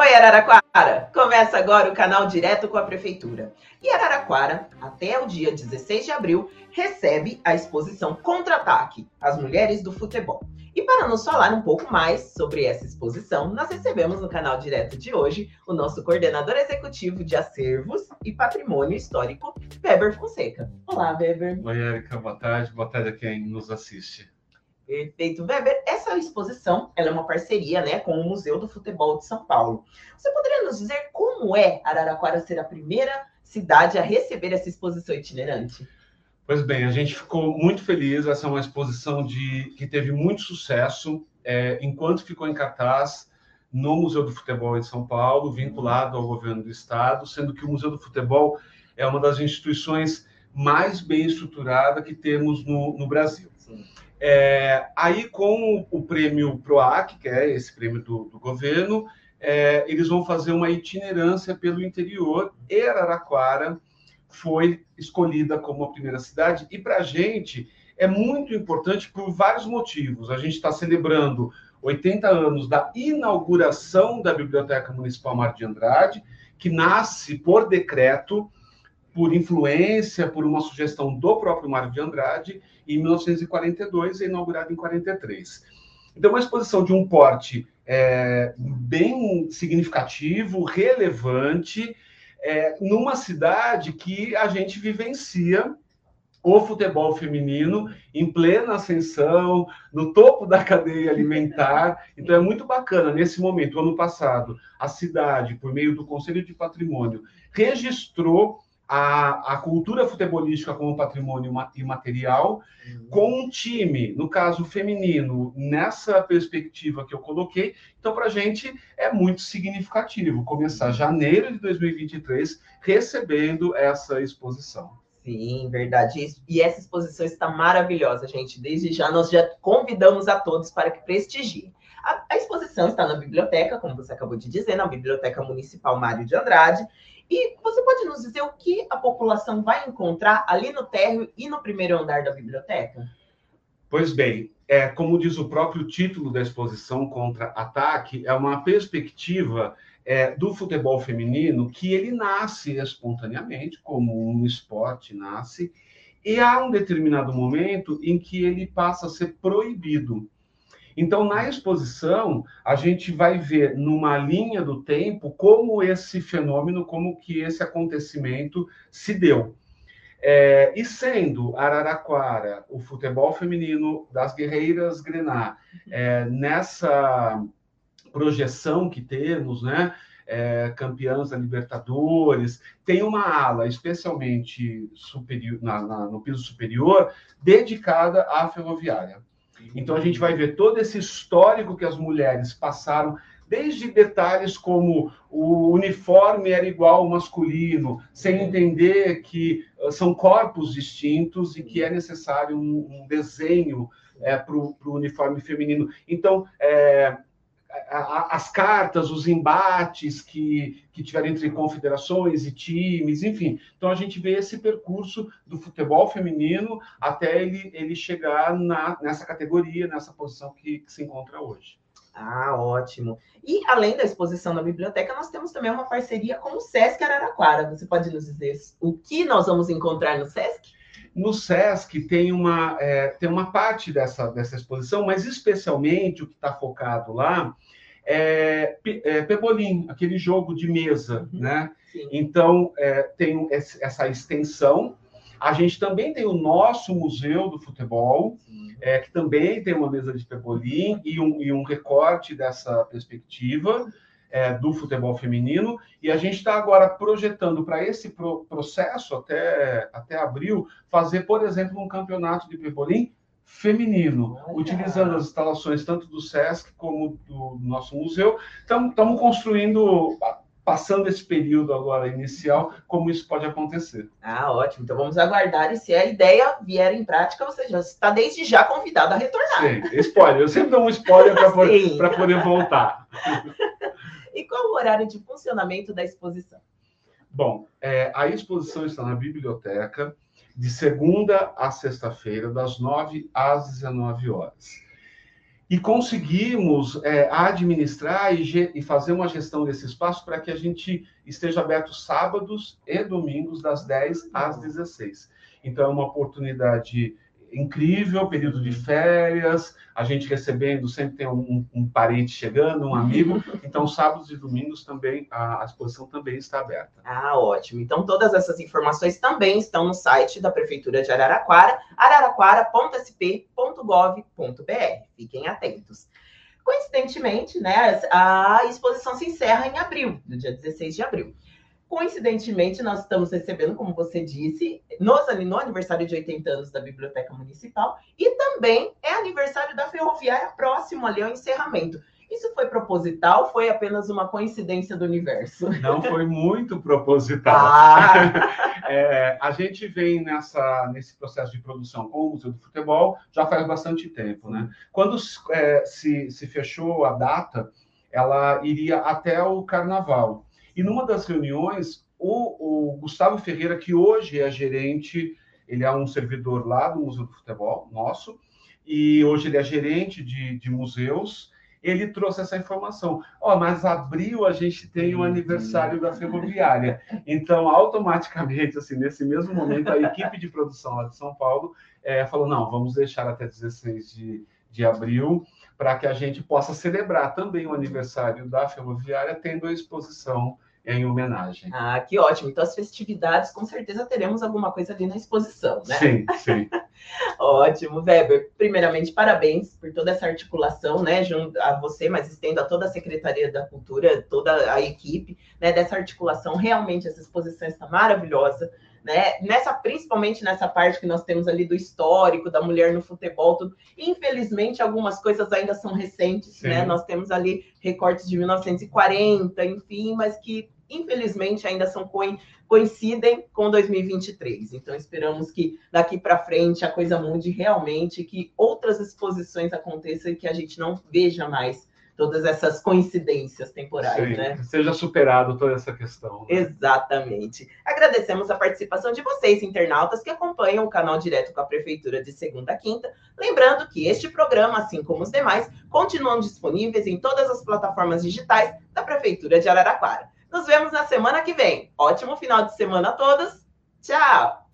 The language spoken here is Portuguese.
Oi, Araraquara! Começa agora o canal Direto com a Prefeitura. E Araraquara, até o dia 16 de abril, recebe a exposição Contra-Ataque, as Mulheres do Futebol. E para nos falar um pouco mais sobre essa exposição, nós recebemos no canal Direto de hoje o nosso coordenador executivo de acervos e patrimônio histórico, Weber Fonseca. Olá, Weber. Oi, Erika, boa tarde. Boa tarde a quem nos assiste. Perfeito. Weber, essa exposição ela é uma parceria né, com o Museu do Futebol de São Paulo. Você poderia nos dizer como é Araraquara ser a primeira cidade a receber essa exposição itinerante? Pois bem, a gente ficou muito feliz. Essa é uma exposição de, que teve muito sucesso é, enquanto ficou em cartaz no Museu do Futebol em São Paulo, vinculado ao governo do estado, sendo que o Museu do Futebol é uma das instituições mais bem estruturada que temos no, no Brasil. Sim. É, aí, com o prêmio PROAC, que é esse prêmio do, do governo, é, eles vão fazer uma itinerância pelo interior e Araraquara foi escolhida como a primeira cidade. E para a gente é muito importante por vários motivos. A gente está celebrando 80 anos da inauguração da Biblioteca Municipal Mar de Andrade, que nasce por decreto por influência, por uma sugestão do próprio Mário de Andrade, em 1942 e inaugurada em 43. Então, uma exposição de um porte é, bem significativo, relevante, é, numa cidade que a gente vivencia o futebol feminino em plena ascensão, no topo da cadeia alimentar. Então é muito bacana nesse momento. Ano passado, a cidade, por meio do Conselho de Patrimônio, registrou a, a cultura futebolística como patrimônio imaterial, uhum. com um time, no caso feminino, nessa perspectiva que eu coloquei. Então, para a gente é muito significativo começar janeiro de 2023 recebendo essa exposição. Sim, verdade. E essa exposição está maravilhosa, gente. Desde já, nós já convidamos a todos para que prestigiem. A, a exposição está na biblioteca, como você acabou de dizer, na Biblioteca Municipal Mário de Andrade. E você pode nos dizer o que a população vai encontrar ali no térreo e no primeiro andar da biblioteca? Pois bem, é, como diz o próprio título da exposição Contra-Ataque, é uma perspectiva é, do futebol feminino que ele nasce espontaneamente, como um esporte nasce, e há um determinado momento em que ele passa a ser proibido. Então, na exposição, a gente vai ver numa linha do tempo como esse fenômeno, como que esse acontecimento se deu. É, e sendo Araraquara, o futebol feminino das guerreiras Grená, é, nessa projeção que temos, né, é, campeãs da Libertadores, tem uma ala especialmente superior, na, na, no piso superior dedicada à ferroviária. Então a gente vai ver todo esse histórico que as mulheres passaram, desde detalhes como o uniforme era igual ao masculino, sem entender que uh, são corpos distintos e que é necessário um, um desenho é, para o uniforme feminino. Então, é, as cartas, os embates que, que tiveram entre confederações e times, enfim. Então a gente vê esse percurso do futebol feminino até ele, ele chegar na, nessa categoria, nessa posição que, que se encontra hoje. Ah, ótimo. E além da exposição na biblioteca, nós temos também uma parceria com o Sesc Araraquara. Você pode nos dizer o que nós vamos encontrar no Sesc? No SESC tem uma, é, tem uma parte dessa, dessa exposição, mas especialmente o que está focado lá é, é Pebolim, aquele jogo de mesa, uhum. né? Sim. Então, é, tem essa extensão. A gente também tem o nosso Museu do Futebol, é, que também tem uma mesa de Pebolim e um, e um recorte dessa perspectiva é, do futebol feminino, e a gente está agora projetando para esse pro processo, até, até abril, fazer, por exemplo, um campeonato de pebolim feminino, Olha. utilizando as instalações tanto do SESC como do nosso museu. Estamos construindo, passando esse período agora inicial, como isso pode acontecer. Ah, ótimo. Então vamos aguardar e se a ideia vier em prática, você já está desde já convidado a retornar. Sim, spoiler. Eu sempre dou um spoiler para poder, poder voltar. E qual o horário de funcionamento da exposição? Bom, é, a exposição está na biblioteca de segunda a sexta-feira, das 9 às 19 horas. e conseguimos é, administrar e, e, fazer uma gestão desse espaço para que a gente esteja aberto sábados e domingos, das 10 às 16. Então, é uma oportunidade incrível, período de férias, a gente recebendo, sempre tem um, um parente chegando, um amigo. Então, sábados e domingos também, a, a, exposição também está aberta. Ah, ótimo. Então, todas essas informações também estão no site da Prefeitura de Araraquara, araraquara.sp.gov.br. Fiquem atentos. Coincidentemente, né, a exposição se encerra em abril, no dia 16 de abril. Coincidentemente, nós estamos recebendo, como você disse, nos, no aniversário de 80 anos da Biblioteca Municipal e também é aniversário da Ferroviária próximo ali ao encerramento. Isso foi proposital? Foi apenas uma coincidência do universo? Não foi muito proposital. Ah. é, a gente vem nessa, nesse processo de produção com o Museu do Futebol já faz bastante tempo, né? Quando é, se, se fechou a data, ela iria até o Carnaval. E numa das reuniões, o, o, Gustavo Ferreira, que hoje é gerente, ele é um servidor lá do Museu do Futebol, nosso, e hoje ele é gerente de, de museus, ele trouxe essa informação. Ó, oh, mas abril a gente tem o aniversário da ferroviária. Então, automaticamente, assim, nesse mesmo momento, a equipe de produção lá de São Paulo é, falou: não, vamos deixar até 16 de, de abril para que a gente possa celebrar também o aniversário da ferroviária, tendo a exposição em homenagem. Ah, que ótimo. Então, as festividades, com certeza teremos alguma coisa ali na exposição, né? Sim, sim. ótimo, Weber. Primeiramente, parabéns por toda essa articulação, né, junto a você, mas estendo a toda a Secretaria da Cultura, toda a equipe, né, dessa articulação. Realmente, essa exposição está maravilhosa. Né? Nessa, principalmente nessa parte que nós temos ali do histórico da mulher no futebol, tudo. Infelizmente, algumas coisas ainda são recentes, né? Nós temos ali recortes de 1940, enfim, mas que infelizmente, ainda são coincidem com 2023. Então, esperamos que daqui para frente a coisa mude realmente, que outras exposições aconteçam e que a gente não veja mais todas essas coincidências temporais, Sim, né? Seja superado toda essa questão. Né? Exatamente. Agradecemos a participação de vocês, internautas, que acompanham o canal direto com a Prefeitura de segunda a quinta. Lembrando que este programa, assim como os demais, continuam disponíveis em todas as plataformas digitais da Prefeitura de Araraquara. Nos vemos na semana que vem. Ótimo final de semana a todos. Tchau!